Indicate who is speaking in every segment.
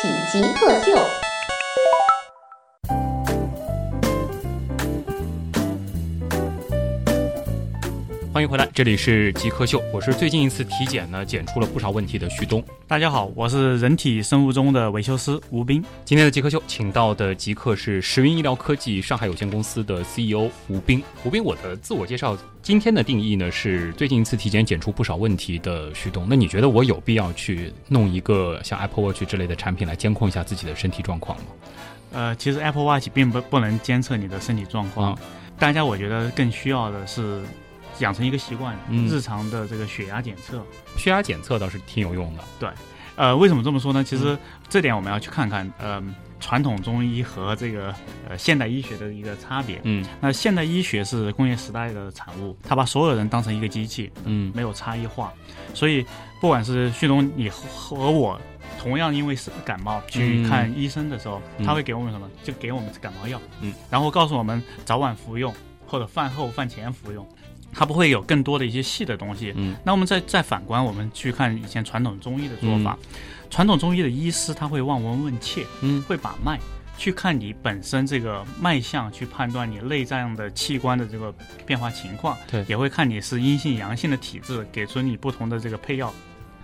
Speaker 1: 喜极特秀。
Speaker 2: 欢迎回来，这里是极客秀，我是最近一次体检呢，检出了不少问题的旭东。
Speaker 3: 大家好，我是人体生物钟的维修师吴斌。
Speaker 2: 今天的极客秀请到的极客是时云医疗科技上海有限公司的 CEO 吴斌。吴斌，我的自我介绍今天的定义呢是最近一次体检检出不少问题的旭东。那你觉得我有必要去弄一个像 Apple Watch 之类的产品来监控一下自己的身体状况吗？
Speaker 3: 呃，其实 Apple Watch 并不不能监测你的身体状况，大家我觉得更需要的是。养成一个习惯，日常的这个血压检测，
Speaker 2: 血压检测倒是挺有用的。
Speaker 3: 对，呃，为什么这么说呢？其实这点我们要去看看，呃，传统中医和这个呃现代医学的一个差别。
Speaker 2: 嗯，
Speaker 3: 那现代医学是工业时代的产物，它把所有人当成一个机器，
Speaker 2: 嗯，
Speaker 3: 没有差异化。所以，不管是旭东你和我，同样因为是感冒去看医生的时候，他会给我们什么？就给我们感冒药，
Speaker 2: 嗯，
Speaker 3: 然后告诉我们早晚服用，或者饭后饭前服用。它不会有更多的一些细的东西。
Speaker 2: 嗯，
Speaker 3: 那我们再再反观，我们去看以前传统中医的做法，传统中医的医师他会望闻问切，
Speaker 2: 嗯，
Speaker 3: 会把脉，去看你本身这个脉象，去判断你内脏的器官的这个变化情况。
Speaker 2: 对，
Speaker 3: 也会看你是阴性阳性的体质，给出你不同的这个配药。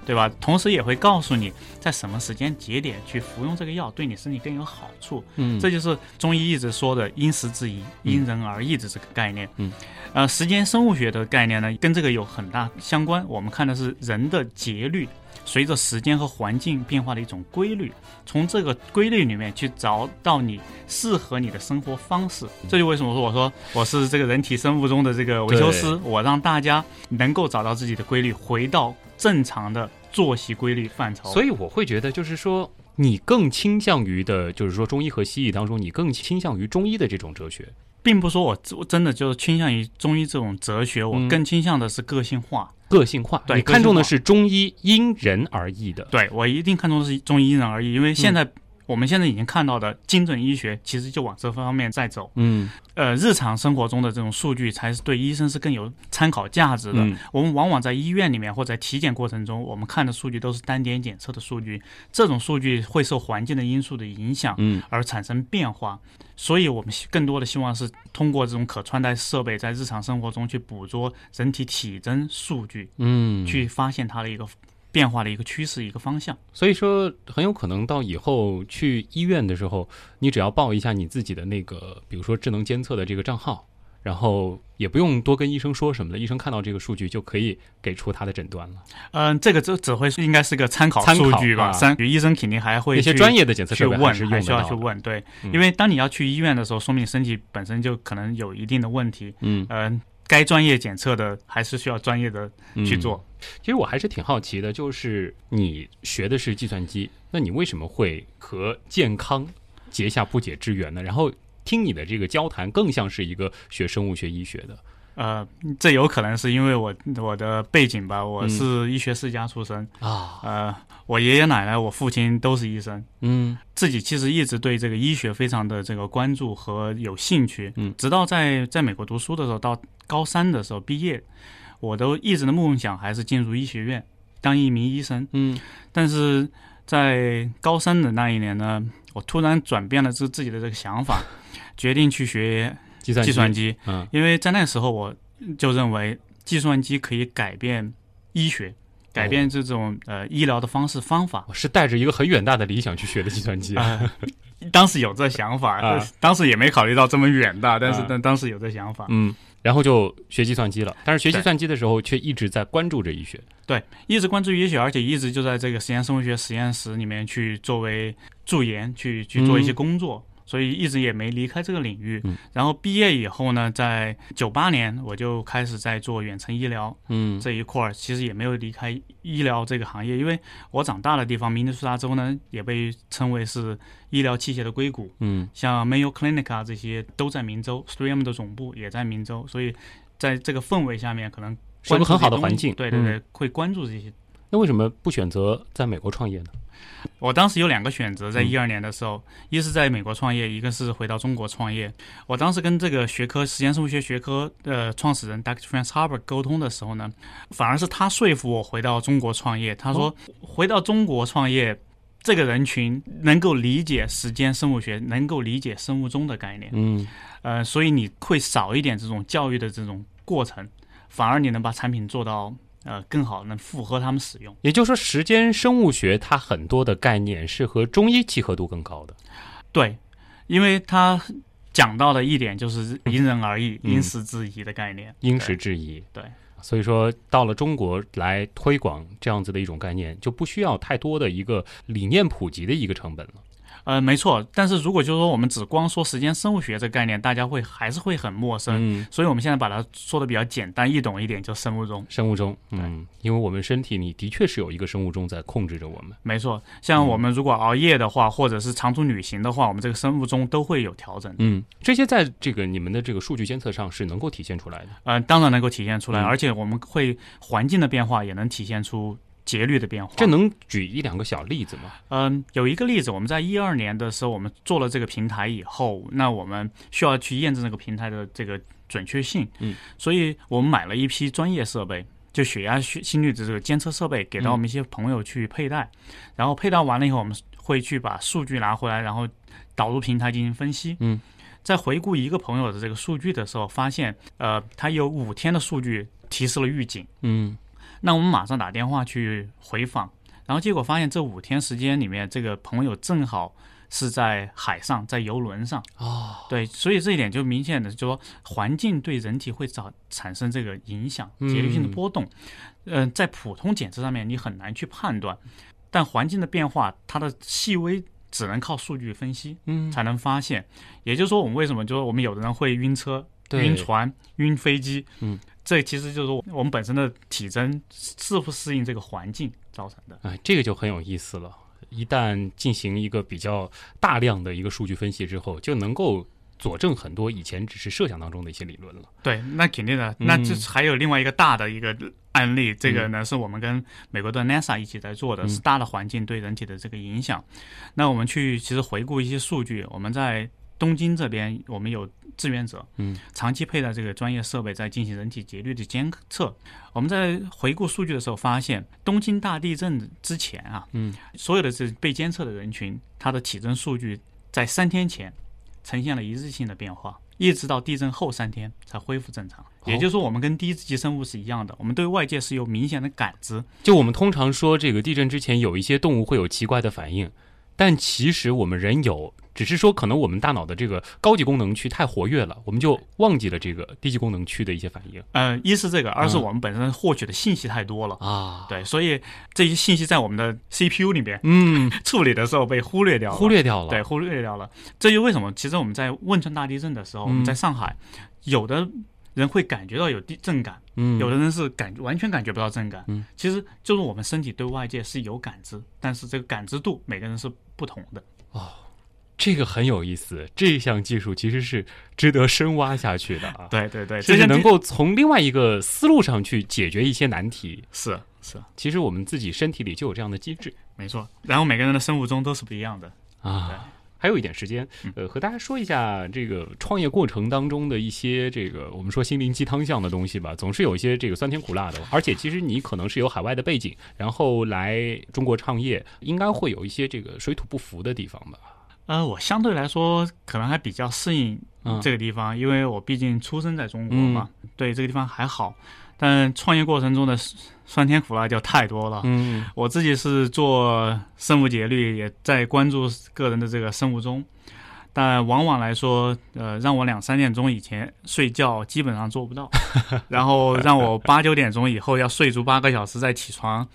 Speaker 3: 对吧？同时也会告诉你在什么时间节点去服用这个药，对你身体更有好处。
Speaker 2: 嗯，
Speaker 3: 这就是中医一直说的因时制宜、因人而异的这个概念。
Speaker 2: 嗯，
Speaker 3: 呃，时间生物学的概念呢，跟这个有很大相关。我们看的是人的节律，随着时间和环境变化的一种规律，从这个规律里面去找到你适合你的生活方式。这就为什么说我说我是这个人体生物钟的这个维修师，我让大家能够找到自己的规律，回到。正常的作息规律范畴，
Speaker 2: 所以我会觉得，就是说，你更倾向于的，就是说，中医和西医当中，你更倾向于中医的这种哲学，
Speaker 3: 并不说我真的就是倾向于中医这种哲学，我更倾向的是个性化，
Speaker 2: 个性化，
Speaker 3: 对，
Speaker 2: 你看重的是中医因人而异的，
Speaker 3: 对我一定看重的是中医因人而异，因为现在。我们现在已经看到的精准医学，其实就往这方面在走。
Speaker 2: 嗯，
Speaker 3: 呃，日常生活中的这种数据才是对医生是更有参考价值的。我们往往在医院里面或在体检过程中，我们看的数据都是单点检测的数据，这种数据会受环境的因素的影响，
Speaker 2: 嗯，
Speaker 3: 而产生变化。所以我们更多的希望是通过这种可穿戴设备，在日常生活中去捕捉人体体征数据，
Speaker 2: 嗯，
Speaker 3: 去发现它的一个。变化的一个趋势，一个方向，
Speaker 2: 所以说很有可能到以后去医院的时候，你只要报一下你自己的那个，比如说智能监测的这个账号，然后也不用多跟医生说什么的，医生看到这个数据就可以给出他的诊断了。
Speaker 3: 嗯，这个只只会应该是个参考数据吧？三，医生肯定还会
Speaker 2: 一些专业的检测设备
Speaker 3: 还
Speaker 2: 是
Speaker 3: 需要去问。对，因为当你要去医院的时候，说明身体本身就可能有一定的问题。
Speaker 2: 嗯
Speaker 3: 嗯。该专业检测的还是需要专业的去做。
Speaker 2: 其实我还是挺好奇的，就是你学的是计算机，那你为什么会和健康结下不解之缘呢？然后听你的这个交谈，更像是一个学生物学医学的。
Speaker 3: 呃，这有可能是因为我我的背景吧，我是医学世家出身
Speaker 2: 啊。
Speaker 3: 呃，我爷爷奶奶、我父亲都是医生。
Speaker 2: 嗯，
Speaker 3: 自己其实一直对这个医学非常的这个关注和有兴趣。
Speaker 2: 嗯，
Speaker 3: 直到在在美国读书的时候，到高三的时候毕业，我都一直的梦想还是进入医学院当一名医生。
Speaker 2: 嗯，
Speaker 3: 但是在高三的那一年呢，我突然转变了自自己的这个想法，决定去学。计算机，
Speaker 2: 嗯，
Speaker 3: 因为在那时候我就认为计算机可以改变医学，改变这种呃医疗的方式方法。
Speaker 2: 我是带着一个很远大的理想去学的计算机，
Speaker 3: 当时有这想法，当时也没考虑到这么远大，但是但当时有这想法，
Speaker 2: 嗯，然后就学计算机了。但是学计算机的时候，却一直在关注着医学，
Speaker 3: 对，一直关注医学，而且一直就在这个实验生物学实验室里面去作为助研，去去做一些工作。所以一直也没离开这个领域。
Speaker 2: 嗯。
Speaker 3: 然后毕业以后呢，在九八年我就开始在做远程医疗
Speaker 2: 嗯。
Speaker 3: 这一块儿，其实也没有离开医疗这个行业，因为我长大的地方明尼苏达州呢，也被称为是医疗器械的硅谷，
Speaker 2: 嗯。
Speaker 3: 像 Mayo Clinic 啊这些都在明州，3M 的总部也在明州，所以在这个氛围下面，可能
Speaker 2: 是一个很好的环境。
Speaker 3: 对对对，
Speaker 2: 嗯。
Speaker 3: 会关注这些。
Speaker 2: 那为什么不选择在美国创业呢？
Speaker 3: 我当时有两个选择，在
Speaker 2: 嗯
Speaker 3: 一二年的时候，一是在美国创业，一个是回到中国创业。我当时跟这个学科时间生物学学科的创始人 Dr. Franz Haber 沟通的时候呢，反而是他说服我回到中国创业。他说，回到中国创业，这个人群能够理解时间生物学，能够理解生物钟的概念，
Speaker 2: 嗯
Speaker 3: 呃，所以你会少一点这种教育的这种过程，反而你能把产品做到呃更好，能符合他们使用。
Speaker 2: 也就是说，时间生物学它很多的概念是和中医契合度更高的。
Speaker 3: 对，因为它讲到的一点就是因人而异、
Speaker 2: 嗯
Speaker 3: 因时制宜的概念。
Speaker 2: 因时制宜。
Speaker 3: 对，
Speaker 2: 所以说到了中国来推广这样子的一种概念，就不需要太多的一个理念普及的一个成本了。
Speaker 3: 呃，没错。但是如果就是说我们只光说时间生物学这个概念，大家会还是会很陌生。
Speaker 2: 嗯，
Speaker 3: 所以我们现在把它说的比较简单易懂一点，就生物钟。
Speaker 2: 生物钟，嗯，因为我们身体里的确是有一个生物钟在控制着我们。
Speaker 3: 没错，像我们如果熬夜的话，或者是长途旅行的话，我们这个生物钟都会有调整。
Speaker 2: 嗯，这些在这个你们的这个数据监测上是能够体现出来的。
Speaker 3: 呃，当然能够体现出来，
Speaker 2: 嗯
Speaker 3: 而且我们会环境的变化也能体现出节律的变化。
Speaker 2: 这能举一两个小例子吗？
Speaker 3: 嗯，有一个例子，我们在一二年的时候，我们做了这个平台以后，那我们需要去验证这个平台的这个准确性。
Speaker 2: 嗯，
Speaker 3: 所以我们买了一批专业设备，就血压、血心率的这个监测设备，给到我们一些朋友去佩戴。然后佩戴完了以后，我们会去把数据拿回来，然后导入平台进行分析。
Speaker 2: 嗯，
Speaker 3: 在回顾一个朋友的这个数据的时候，发现呃，他有五天的数据提示了预警。
Speaker 2: 嗯
Speaker 3: 那我们马上打电话去回访，然后结果发现这五天时间里面，这个朋友正好是在海上，在游轮上。
Speaker 2: 哦，
Speaker 3: 对，所以这一点就明显的就说环境对人体会造产生这个影响，节律性的波动。嗯、在普通检测上面你很难去判断，但环境的变化它的细微只能靠数据分析
Speaker 2: 嗯，
Speaker 3: 才能发现。也就是说，我们为什么就是我们有的人会晕车、
Speaker 2: 对
Speaker 3: 晕船、晕飞机，
Speaker 2: 嗯，
Speaker 3: 这其实就是说我们本身的体征适不适应这个环境造成的。
Speaker 2: 哎，这个就很有意思了。一旦进行一个比较大量的一个数据分析之后，就能够佐证很多以前只是设想当中的一些理论了。
Speaker 3: 对，那肯定的。
Speaker 2: 嗯
Speaker 3: 那这还有另外一个大的一个案例，这个呢是我们跟美国的 NASA 一起在做的，
Speaker 2: 嗯
Speaker 3: 是大的环境对人体的这个影响。那我们去其实回顾一些数据，我们在东京这边，我们有志愿者，
Speaker 2: 嗯，
Speaker 3: 长期佩戴这个专业设备在进行人体节律的监测。我们在回顾数据的时候发现，东京大地震之前啊，
Speaker 2: 嗯，
Speaker 3: 所有的这被监测的人群，他的体征数据在三天前呈现了一致性的变化，一直到地震后三天才恢复正常。也就是说，我们跟第一级生物是一样的，我们对外界是有明显的感知。
Speaker 2: 就我们通常说，这个地震之前有一些动物会有奇怪的反应，但其实我们人有，只是说可能我们大脑的这个高级功能区太活跃了，我们就忘记了这个低级功能区的一些反应
Speaker 3: 嗯，一是这个，二是我们本身获取的信息太多了。
Speaker 2: 啊。
Speaker 3: 对，所以这些信息在我们的 CPU 里面
Speaker 2: 嗯，
Speaker 3: 处理的时候被忽略掉了。
Speaker 2: 忽略掉了。
Speaker 3: 对，忽略掉了。这就为什么，其实我们在汶川大地震的时候，我们在上海，有的人会感觉到有地震感，
Speaker 2: 嗯，
Speaker 3: 有的人是感完全感觉不到震感。
Speaker 2: 嗯，
Speaker 3: 其实就是我们身体对外界是有感知，但是这个感知度每个人是不同的。
Speaker 2: 这个很有意思，这项技术其实是值得深挖下去的啊。，
Speaker 3: 对对对，
Speaker 2: 甚至
Speaker 3: 这些
Speaker 2: 能够从另外一个思路上去解决一些难题。
Speaker 3: 是是
Speaker 2: 其实我们自己身体里就有这样的机制
Speaker 3: 没错。然后每个人的生物钟都是不一样的。
Speaker 2: 啊。还有一点时间，呃，和大家说一下这个创业过程当中的一些这个我们说心灵鸡汤像的东西吧，总是有一些这个酸甜苦辣的。而且其实你可能是有海外的背景，然后来中国创业，应该会有一些这个水土不服的地方吧？
Speaker 3: 呃，我相对来说可能还比较适应
Speaker 2: 嗯
Speaker 3: 这个地方，因为我毕竟出生在中国嘛，对这个地方还好。但创业过程中的酸甜苦辣就太多了。
Speaker 2: 嗯
Speaker 3: 我自己是做生物节律，也在关注个人的这个生物钟，但往往来说，呃，让我两三点钟以前睡觉基本上做不到，然后让我八九点钟以后要睡足八个小时再起床，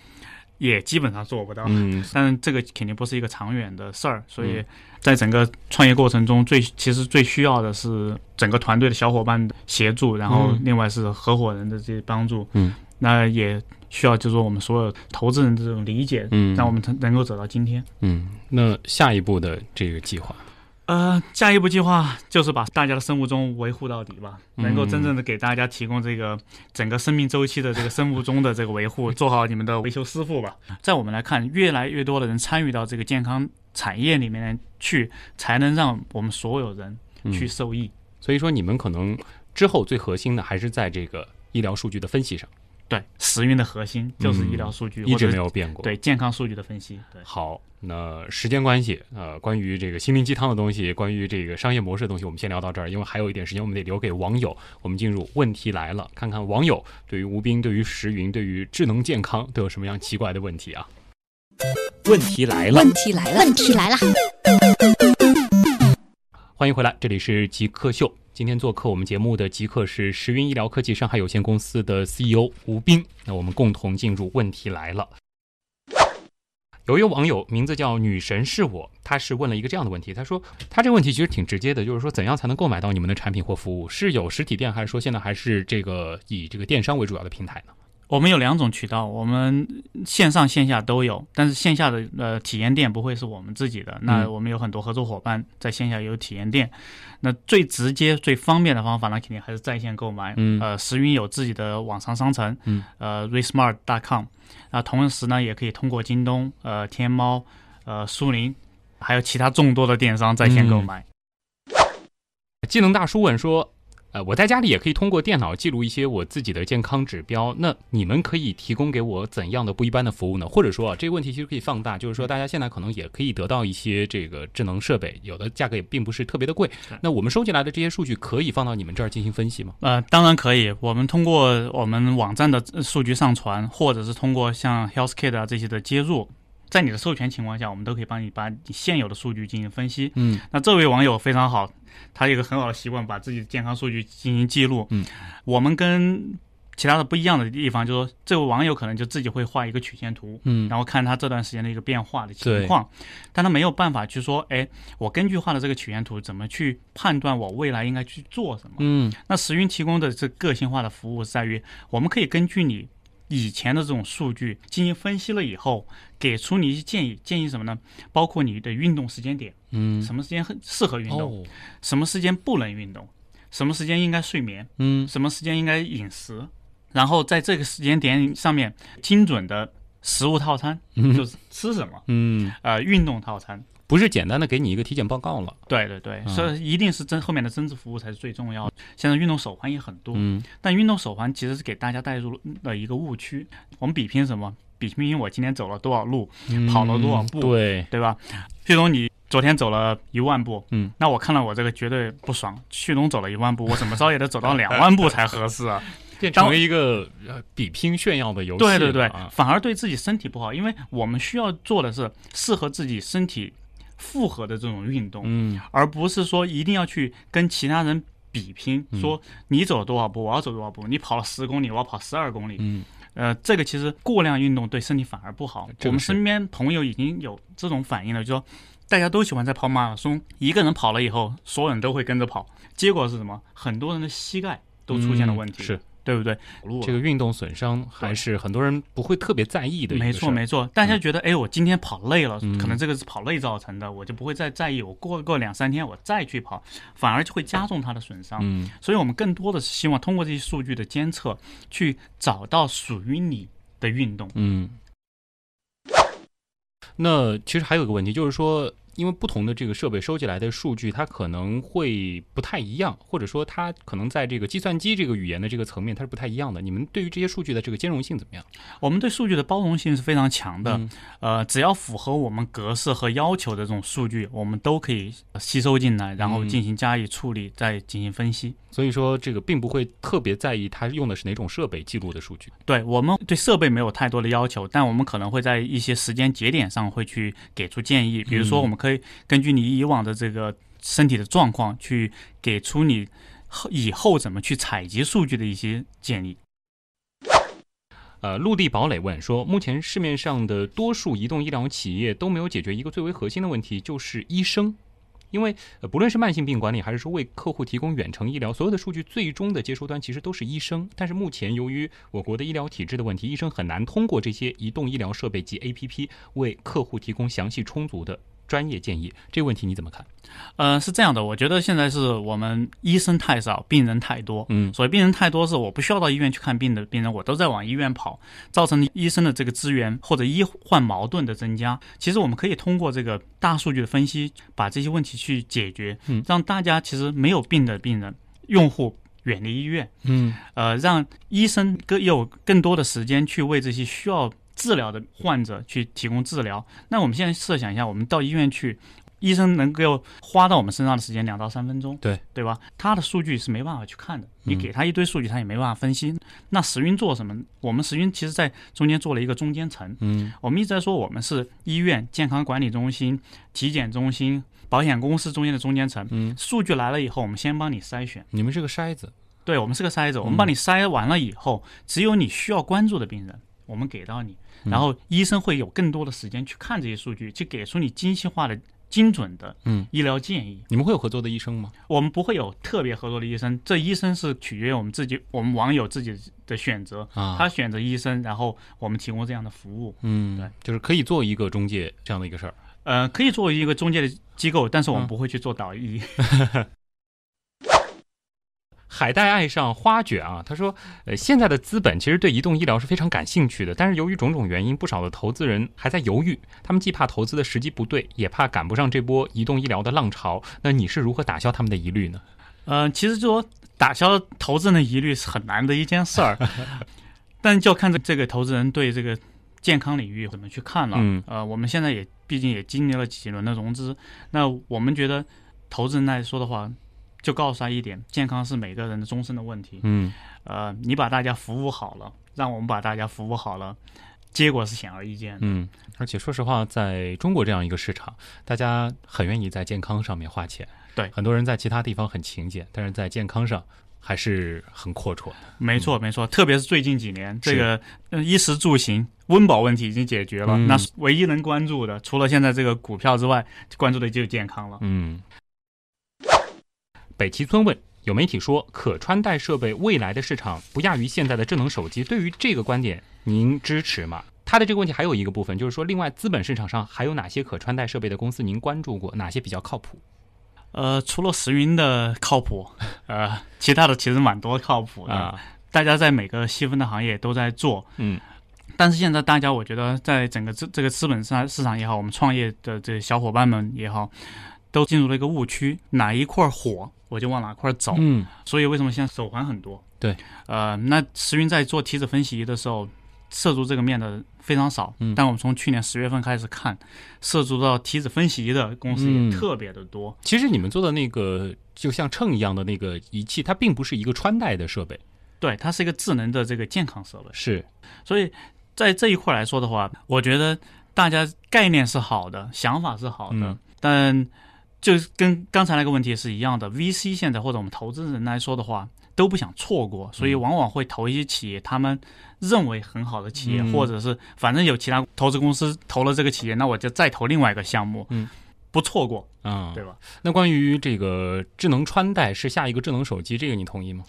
Speaker 3: 也基本上做不到。
Speaker 2: 嗯。
Speaker 3: 但是这个肯定不是一个长远的事儿，所以
Speaker 2: 嗯
Speaker 3: 在整个创业过程中，最其实最需要的是整个团队的小伙伴的协助，然后
Speaker 2: 嗯。
Speaker 3: 另外是合伙人的这些帮助。
Speaker 2: 嗯，
Speaker 3: 那也需要就是说我们所有投资人的这种理解，
Speaker 2: 嗯。
Speaker 3: 让我们能能够走到今天。
Speaker 2: 嗯，那下一步的这个计划，
Speaker 3: 呃，下一步计划就是把大家的生物钟维护到底吧，
Speaker 2: 嗯
Speaker 3: 能够真正的给大家提供这个整个生命周期的这个生物钟的这个维护，做好你们的维修师傅吧。在我们来看，越来越多的人参与到这个健康产业里面去，才能让我们所有人
Speaker 2: 嗯
Speaker 3: 去受益。
Speaker 2: 所以说你们可能之后最核心的还是在这个医疗数据的分析上，
Speaker 3: 对，时运的核心就是医疗数据，
Speaker 2: 嗯一直没有变过。
Speaker 3: 对健康数据的分析。对，
Speaker 2: 好，那时间关系，呃，关于这个心灵鸡汤的东西，关于这个商业模式的东西，我们先聊到这儿，因为还有一点时间，我们得留给网友。我们进入问题来了，看看网友对于吴斌、对于石云、对于智能健康都有什么样奇怪的问题啊？问题来了，
Speaker 4: 问题来了，问题来了。
Speaker 2: 欢迎回来，这里是极客秀。今天做客我们节目的极客是时云医疗科技上海有限公司的 CEO 吴斌。那我们共同进入问题来了。有一位网友名字叫女神是我，他是问了一个这样的问题，他说他这个问题其实挺直接的，就是说怎样才能购买到你们的产品或服务？是有实体店，还是说现在还是这个以这个电商为主要的平台呢？
Speaker 3: 我们有两种渠道，我们线上线下都有，但是线下的呃体验店不会是我们自己的，那
Speaker 2: 嗯
Speaker 3: 我们有很多合作伙伴在线下有体验店。那最直接、最方便的方法呢，肯定还是在线购买。
Speaker 2: 嗯
Speaker 3: 呃，石云有自己的网上商城，
Speaker 2: 嗯，
Speaker 3: 呃，resmart.com，啊，同时呢，也可以通过京东、呃天猫、呃苏宁，还有其他众多的电商在线购买。
Speaker 2: 技能大叔问说，呃，我在家里也可以通过电脑记录一些我自己的健康指标，那你们可以提供给我怎样的不一般的服务呢？或者说啊，这个问题其实可以放大，就是说大家现在可能也可以得到一些这个智能设备，有的价格也并不是特别的贵。那我们收集来的这些数据可以放到你们这儿进行分析吗？
Speaker 3: 呃，当然可以。我们通过我们网站的呃数据上传，或者是通过像 HealthKit 啊这些的接入，在你的授权情况下，我们都可以帮你把你现有的数据进行分析。
Speaker 2: 嗯
Speaker 3: 那这位网友非常好，他有一个很好的习惯，把自己的健康数据进行记录。
Speaker 2: 嗯，
Speaker 3: 我们跟其他的不一样的地方，就是说这位网友可能就自己会画一个曲线图，
Speaker 2: 嗯
Speaker 3: 然后看他这段时间的一个变化的情况，但他没有办法去说，哎，我根据画的这个曲线图，怎么去判断我未来应该去做什么？
Speaker 2: 嗯
Speaker 3: 那时云提供的这个性化的服务是在于，我们可以根据你以前的这种数据进行分析了以后，给出你一些建议。建议什么呢？包括你的运动时间点，
Speaker 2: 嗯
Speaker 3: 什么时间很适合运动，
Speaker 2: 哦
Speaker 3: 什么时间不能运动，什么时间应该睡眠，
Speaker 2: 嗯
Speaker 3: 什么时间应该饮食，然后在这个时间点上面精准的食物套餐，
Speaker 2: 嗯
Speaker 3: 就是吃什么，
Speaker 2: 嗯，
Speaker 3: 呃，运动套餐。
Speaker 2: 不是简单的给你一个体检报告了。
Speaker 3: 对对对，
Speaker 2: 嗯
Speaker 3: 所以一定是增后面的增值服务才是最重要的。现在运动手环也很多，
Speaker 2: 嗯
Speaker 3: 但运动手环其实是给大家带入了一个误区。我们比拼什么？比拼我今天走了多少路，跑了多少步
Speaker 2: 嗯对，
Speaker 3: 对吧？旭东，你昨天走了一万步，
Speaker 2: 嗯，
Speaker 3: 那我看了我这个绝对不爽。旭东走了一万步，我怎么着也得走到两万步才合适啊！
Speaker 2: 变成为一个呃比拼炫耀的游戏。
Speaker 3: 对对对
Speaker 2: 啊，
Speaker 3: 反而对自己身体不好，因为我们需要做的是适合自己身体负荷的这种运动，
Speaker 2: 嗯
Speaker 3: 而不是说一定要去跟其他人比拼，
Speaker 2: 嗯
Speaker 3: 说你走了多少步，我要走多少步，你跑了十公里，我要跑十二公里。
Speaker 2: 嗯
Speaker 3: 呃，这个其实过量运动对身体反而不好。我们身边朋友已经有这种反应了，就说大家都喜欢在跑马拉松，一个人跑了以后，所有人都会跟着跑，结果是什么？很多人的膝盖都出现了问题，
Speaker 2: 嗯是
Speaker 3: 对不对？
Speaker 2: 这个运动损伤还是很多人不会特别在意的
Speaker 3: 没。错没错，大家觉得，哎，我今天跑累了，
Speaker 2: 嗯
Speaker 3: 可能这个是跑累造成的，我就不会再在意。我过过两三天我再去跑，反而就会加重它的损伤。
Speaker 2: 嗯
Speaker 3: 所以我们更多的是希望通过这些数据的监测，去找到属于你的运动。
Speaker 2: 嗯。那其实还有一个问题，就是说，因为不同的这个设备收集来的数据，它可能会不太一样，或者说它可能在这个计算机这个语言的这个层面，它是不太一样的。你们对于这些数据的这个兼容性怎么样？
Speaker 3: 我们对数据的包容性是非常强的，
Speaker 2: 嗯
Speaker 3: 呃，只要符合我们格式和要求的这种数据，我们都可以吸收进来，然后进行加以处理，再进行分析。
Speaker 2: 所以说，这个并不会特别在意它用的是哪种设备记录的数据。
Speaker 3: 对我们对设备没有太多的要求，但我们可能会在一些时间节点上会去给出建议，比如说
Speaker 2: 嗯
Speaker 3: 我们可以根据你以往的这个身体的状况，去给出你后以后怎么去采集数据的一些建议。
Speaker 2: 呃，陆地堡垒问说，目前市面上的多数移动医疗企业都没有解决一个最为核心的问题，就是医生。因为呃，不论是慢性病管理，还是说为客户提供远程医疗，所有的数据最终的接收端其实都是医生。但是目前由于我国的医疗体制的问题，医生很难通过这些移动医疗设备及 APP 为客户提供详细充足的。专业建议，这个问题你怎么看？
Speaker 3: 呃，是这样的，我觉得现在是我们医生太少，病人太多。
Speaker 2: 嗯，
Speaker 3: 所以病人太多是我不需要到医院去看病的病人，我都在往医院跑，造成医生的这个资源或者医患矛盾的增加。其实我们可以通过这个大数据的分析，把这些问题去解决，
Speaker 2: 嗯，
Speaker 3: 让大家其实没有病的病人用户远离医院，
Speaker 2: 嗯，
Speaker 3: 呃，让医生更有更多的时间去为这些需要。治疗的患者去提供治疗，那我们现在设想一下，我们到医院去，医生能够花到我们身上的时间两到三分钟，
Speaker 2: 对。
Speaker 3: 对吧？他的数据是没办法去看的，你给他一堆数据，他也没办法分析。那石云做什么？我们石云其实在中间做了一个中间层，
Speaker 2: 嗯，
Speaker 3: 我们一直在说我们是医院、健康管理中心、体检中心、保险公司中间的中间层。
Speaker 2: 嗯，
Speaker 3: 数据来了以后，我们先帮你筛选，
Speaker 2: 你们是个筛子，
Speaker 3: 对我们是个筛子，我们帮你筛完了以后，只有你需要关注的病人，我们给到你。然后医生会有更多的时间去看这些数据，去给出你精细化的、精准的
Speaker 2: 嗯
Speaker 3: 医疗建议。
Speaker 2: 你们会有合作的医生吗？
Speaker 3: 我们不会有特别合作的医生，这医生是取决于我们自己，我们网友自己的选择
Speaker 2: 啊。
Speaker 3: 他选择医生，然后我们提供这样的服务。
Speaker 2: 嗯，
Speaker 3: 对，
Speaker 2: 就是可以做一个中介这样的一个事儿。
Speaker 3: 呃，可以作为一个中介的机构，但是我们不会去做导医。
Speaker 2: 海带爱上花卷啊，他说，呃，现在的资本其实对移动医疗是非常感兴趣的，但是由于种种原因，不少的投资人还在犹豫。他们既怕投资的时机不对，也怕赶不上这波移动医疗的浪潮。那你是如何打消他们的疑虑呢？
Speaker 3: 呃，其实说打消投资人的疑虑是很难的一件事儿，但就看这这个投资人对这个健康领域怎么去看了。
Speaker 2: 嗯，
Speaker 3: 呃，我们现在也毕竟也经历了几轮的融资，那我们觉得投资人来说的话。就告诉他一点，健康是每个人的终身的问题。
Speaker 2: 嗯，
Speaker 3: 呃，你把大家服务好了，让我们把大家服务好了，结果是显而易见的。
Speaker 2: 嗯，而且说实话，在中国这样一个市场，大家很愿意在健康上面花钱。
Speaker 3: 对，
Speaker 2: 很多人在其他地方很勤俭，但是在健康上还是很阔绰的。
Speaker 3: 没错，没错，特别是最近几年，这个衣食住行、温饱问题已经解决了，那唯一能关注的，除了现在这个股票之外，关注的就是健康了。
Speaker 2: 嗯。北齐村问有媒体说，可穿戴设备未来的市场不亚于现在的智能手机。对于这个观点，您支持吗？他的这个问题还有一个部分，就是说，另外资本市场上还有哪些可穿戴设备的公司您关注过？哪些比较靠谱？
Speaker 3: 呃，除了石云的靠谱，呃，其他的其实蛮多靠谱的。大家在每个细分的行业都在做，
Speaker 2: 嗯。
Speaker 3: 但是现在大家，我觉得在整个这这个资本市市场也好，我们创业的这小伙伴们也好，都进入了一个误区，哪一块火？我就往哪块走，
Speaker 2: 嗯，
Speaker 3: 所以为什么现在手环很多？
Speaker 2: 对，
Speaker 3: 呃，那石云在做体脂分析仪的时候，涉足这个面的非常少，
Speaker 2: 嗯，
Speaker 3: 但我们从去年十月份开始看，涉足到体脂分析仪的公司也特别的多。
Speaker 2: 其实你们做的那个就像秤一样的那个仪器，它并不是一个穿戴的设备，
Speaker 3: 对，它是一个智能的这个健康设备。
Speaker 2: 是，
Speaker 3: 所以在这一块来说的话，我觉得大家概念是好的，想法是好的，但。就是跟刚才那个问题是一样的，VC 现在或者我们投资人来说的话，都不想错过，所以往往会投一些企业，他们认为很好的企业，或者是反正有其他投资公司投了这个企业，那我就再投另外一个项目，
Speaker 2: 嗯，
Speaker 3: 不错过，
Speaker 2: 啊，
Speaker 3: 对吧？
Speaker 2: 那关于这个智能穿戴是下一个智能手机，这个你同意吗？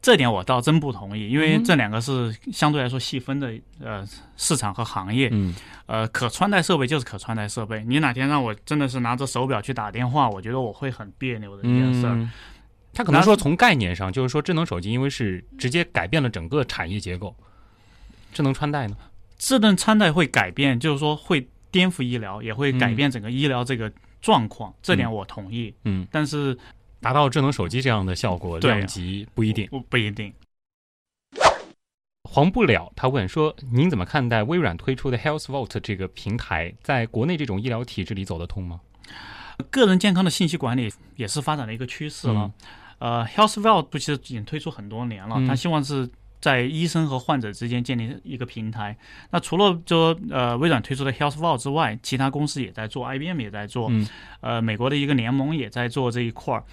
Speaker 3: 这点我倒真不同意，因为这两个是相对来说细分的呃市场和行业。
Speaker 2: 嗯，
Speaker 3: 呃，可穿戴设备就是可穿戴设备。你哪天让我真的是拿着手表去打电话，我觉得我会很别扭的一件事儿。
Speaker 2: 他可能说从概念上，就是说智能手机因为是直接改变了整个产业结构，智能穿戴呢？
Speaker 3: 智能穿戴会改变，就是说会颠覆医疗，也会改变整个医疗这个状况。这点我同意。
Speaker 2: 嗯，
Speaker 3: 但是。
Speaker 2: 达到智能手机这样的效果，量级不一定，
Speaker 3: 不不一定。
Speaker 2: 黄不了，他问说：“您怎么看待微软推出的 Health Vault 这个平台，在国内这种医疗体制里走得通吗？”
Speaker 3: 个人健康的信息管理也是发展的一个趋势了。呃，Health Vault 其实已经推出很多年了，他希望是。在医生和患者之间建立一个平台。那除了说呃微软推出的 Health Vault 之外，其他公司也在做，IBM 也在做，呃，美国的一个联盟也在做这一块儿。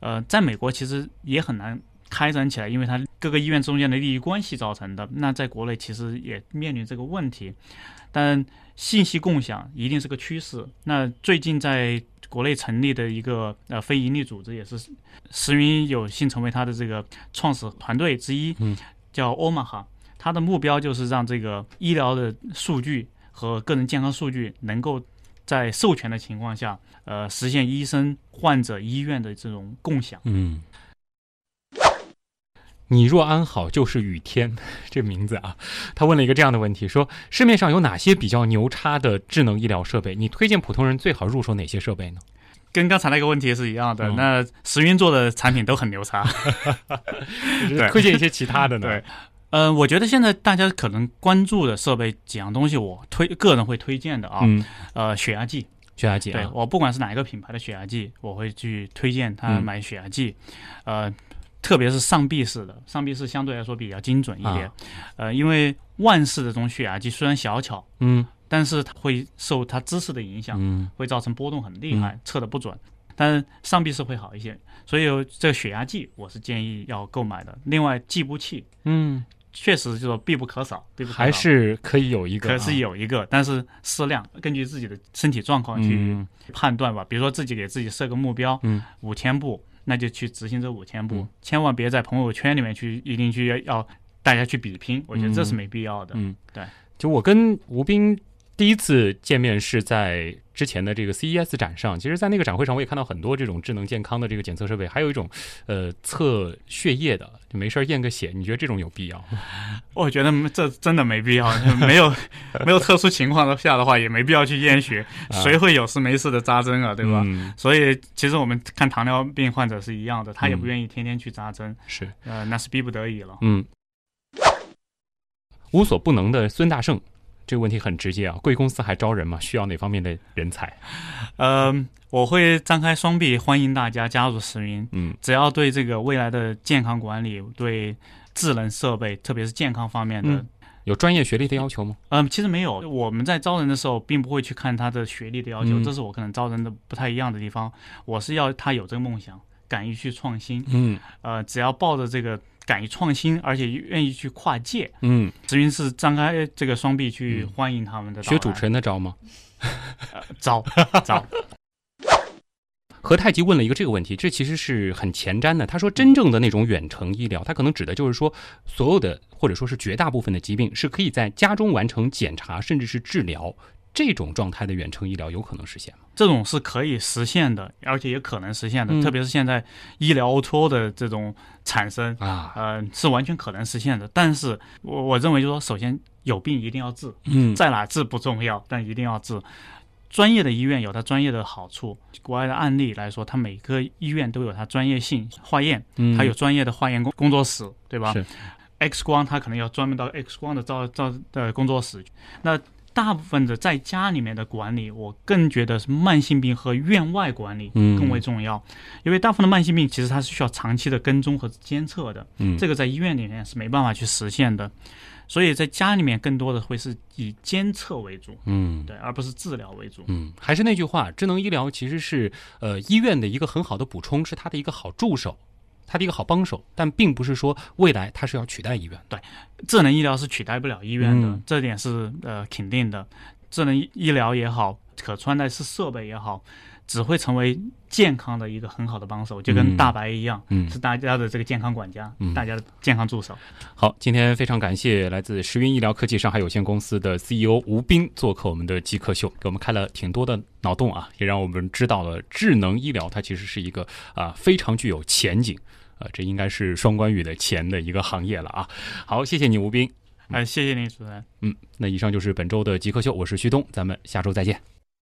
Speaker 3: 呃，在美国其实也很难开展起来，因为它各个医院中间的利益关系造成的。那在国内其实也面临这个问题，但信息共享一定是个趋势。那最近在国内成立的一个呃非营利组织，也是石云有幸成为他的这个创始团队之一，
Speaker 2: 嗯，
Speaker 3: 叫欧玛哈。它的目标就是让这个医疗的数据和个人健康数据能够在授权的情况下，呃，实现医生、患者、医院的这种共享。
Speaker 2: 嗯。你若安好，就是雨天。这名字啊，他问了一个这样的问题：说市面上有哪些比较牛叉的智能医疗设备？你推荐普通人最好入手哪些设备呢？
Speaker 3: 跟刚才那个问题是一样的。
Speaker 2: 嗯
Speaker 3: 那石云做的产品都很牛叉。对
Speaker 2: 推荐一些其他的呢？
Speaker 3: 对，呃，我觉得现在大家可能关注的设备几样东西，我推个人会推荐的啊。
Speaker 2: 嗯，
Speaker 3: 呃，血压计，
Speaker 2: 血压计啊，
Speaker 3: 对我不管是哪一个品牌的血压计，我会去推荐他
Speaker 2: 嗯
Speaker 3: 买血压计。呃，特别是上臂式的，上臂式相对来说比较精准一点。
Speaker 2: 啊
Speaker 3: 呃，因为腕式的这种血压计虽然小巧，
Speaker 2: 嗯
Speaker 3: 但是它会受它姿势的影响，
Speaker 2: 嗯。
Speaker 3: 会造成波动很厉害，测的不准。但是上臂是会好一些，所以这个血压计我是建议要购买的。另外，计步器
Speaker 2: 嗯，
Speaker 3: 确实就是必不可少，必不可少。
Speaker 2: 还是可以有一个啊，
Speaker 3: 可是有一个，但是适量，根据自己的身体状况去
Speaker 2: 嗯。
Speaker 3: 判断吧。比如说自己给自己设个目标，
Speaker 2: 嗯，
Speaker 3: 五千步，那就去执行这五千步，
Speaker 2: 嗯。
Speaker 3: 千万别在朋友圈里面去一定去要要大家去比拼，我觉得这是没必要的。
Speaker 2: 嗯，
Speaker 3: 对。
Speaker 2: 就我跟吴斌第一次见面是在之前的这个 CES 展上，其实，在那个展会上我也看到很多这种智能健康的这个检测设备，还有一种呃测血液的，就没事儿验个血，你觉得这种有必要吗？
Speaker 3: 我觉得这真的没必要，没有没有特殊情况下的话，也没必要去验血，
Speaker 2: 啊
Speaker 3: 谁会有事没事的扎针啊，对吧？
Speaker 2: 嗯，
Speaker 3: 所以其实我们看糖尿病患者是一样的，他也不
Speaker 2: 嗯
Speaker 3: 愿意天天去扎针，
Speaker 2: 是，
Speaker 3: 呃，那是逼不得已了。
Speaker 2: 嗯，无所不能的孙大圣。这个问题很直接啊，贵公司还招人吗？需要哪方面的人才？
Speaker 3: 呃，我会张开双臂欢迎大家加入石云，
Speaker 2: 嗯
Speaker 3: 只要对这个未来的健康管理、对智能设备，特别是健康方面的，
Speaker 2: 嗯有专业学历的要求吗？
Speaker 3: 嗯，其实没有。我们在招人的时候，并不会去看他的学历的要求，
Speaker 2: 嗯
Speaker 3: 这是我可能招人的不太一样的地方。我是要他有这个梦想，敢于去创新。
Speaker 2: 嗯
Speaker 3: 呃，只要抱着这个敢于创新，而且愿意去跨界，
Speaker 2: 嗯，
Speaker 3: 石云是张开这个双臂去
Speaker 2: 嗯
Speaker 3: 欢迎他们的。
Speaker 2: 学主持人的招吗？
Speaker 3: 招 招。
Speaker 2: 何太极问了一个这个问题，这其实是很前瞻的。他说，真正的那种远程医疗，他可能指的就是说，所有的或者说是绝大部分的疾病是可以在家中完成检查，甚至是治疗。这种状态的远程医疗有可能实现吗？
Speaker 3: 这种是可以实现的，而且也可能实现的。
Speaker 2: 嗯
Speaker 3: 特别是现在医疗 O2O 的这种产生，
Speaker 2: 啊，
Speaker 3: 呃，是完全可能实现的。但是我我认为，就是说，首先有病一定要治，
Speaker 2: 嗯
Speaker 3: 在哪治不重要，但一定要治。专业的医院有它专业的好处，国外的案例来说，它每个医院都有它专业性化验，
Speaker 2: 嗯，
Speaker 3: 它有专业的化验工工作室，对吧？
Speaker 2: 是
Speaker 3: X 光它可能要专门到 X 光的照照的工作室。那大部分的在家里面的管理，我更觉得是慢性病和院外管理
Speaker 2: 嗯。
Speaker 3: 更为重要，因为大部分的慢性病其实它是需要长期的跟踪和监测的，
Speaker 2: 嗯。
Speaker 3: 这个在医院里面是没办法去实现的，所以在家里面更多的会是以监测为主，
Speaker 2: 嗯。
Speaker 3: 对，而不是治疗为主。
Speaker 2: 嗯，还是那句话，智能医疗其实是呃医院的一个很好的补充，是它的一个好助手，它的一个好帮手，但并不是说未来它是要取代医院对。
Speaker 3: 智能医疗是取代不了医院的，
Speaker 2: 嗯
Speaker 3: 这点是呃肯定的。智能医医疗也好，可穿戴式设备也好，只会成为健康的一个很好的帮手，就跟
Speaker 2: 嗯
Speaker 3: 大白一样，
Speaker 2: 嗯
Speaker 3: 是大家的这个健康管家，
Speaker 2: 嗯
Speaker 3: 大家的健康助手。
Speaker 2: 好，今天非常感谢来自石云医疗科技上海有限公司的 CEO 吴斌做客我们的极客秀，给我们开了挺多的脑洞啊，也让我们知道了智能医疗它其实是一个啊非常具有前景。呃，这应该是双关语的钱的一个行业了啊！好，谢谢你，吴斌。
Speaker 3: 哎、谢谢你，主持人。
Speaker 2: 嗯，那以上就是本周的极客秀，我是旭东，咱们下周再见。